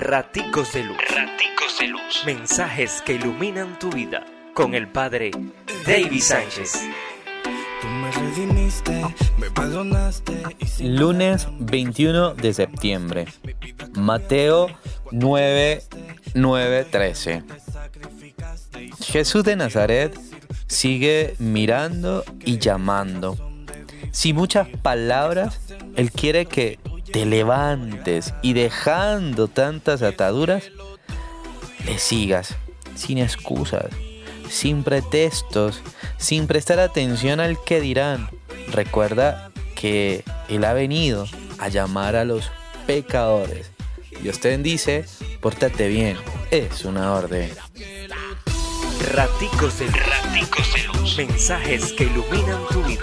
Raticos de Luz. Raticos de Luz. Mensajes que iluminan tu vida. Con el Padre David Sánchez. Lunes 21 de septiembre. Mateo 9, 9, 13. Jesús de Nazaret sigue mirando y llamando. Sin muchas palabras, Él quiere que te levantes y dejando tantas ataduras, le sigas sin excusas, sin pretextos, sin prestar atención al que dirán. Recuerda que Él ha venido a llamar a los pecadores. Dios te bendice, pórtate bien, es una orden. Raticos de Raticos de luz. Mensajes que iluminan tu vida.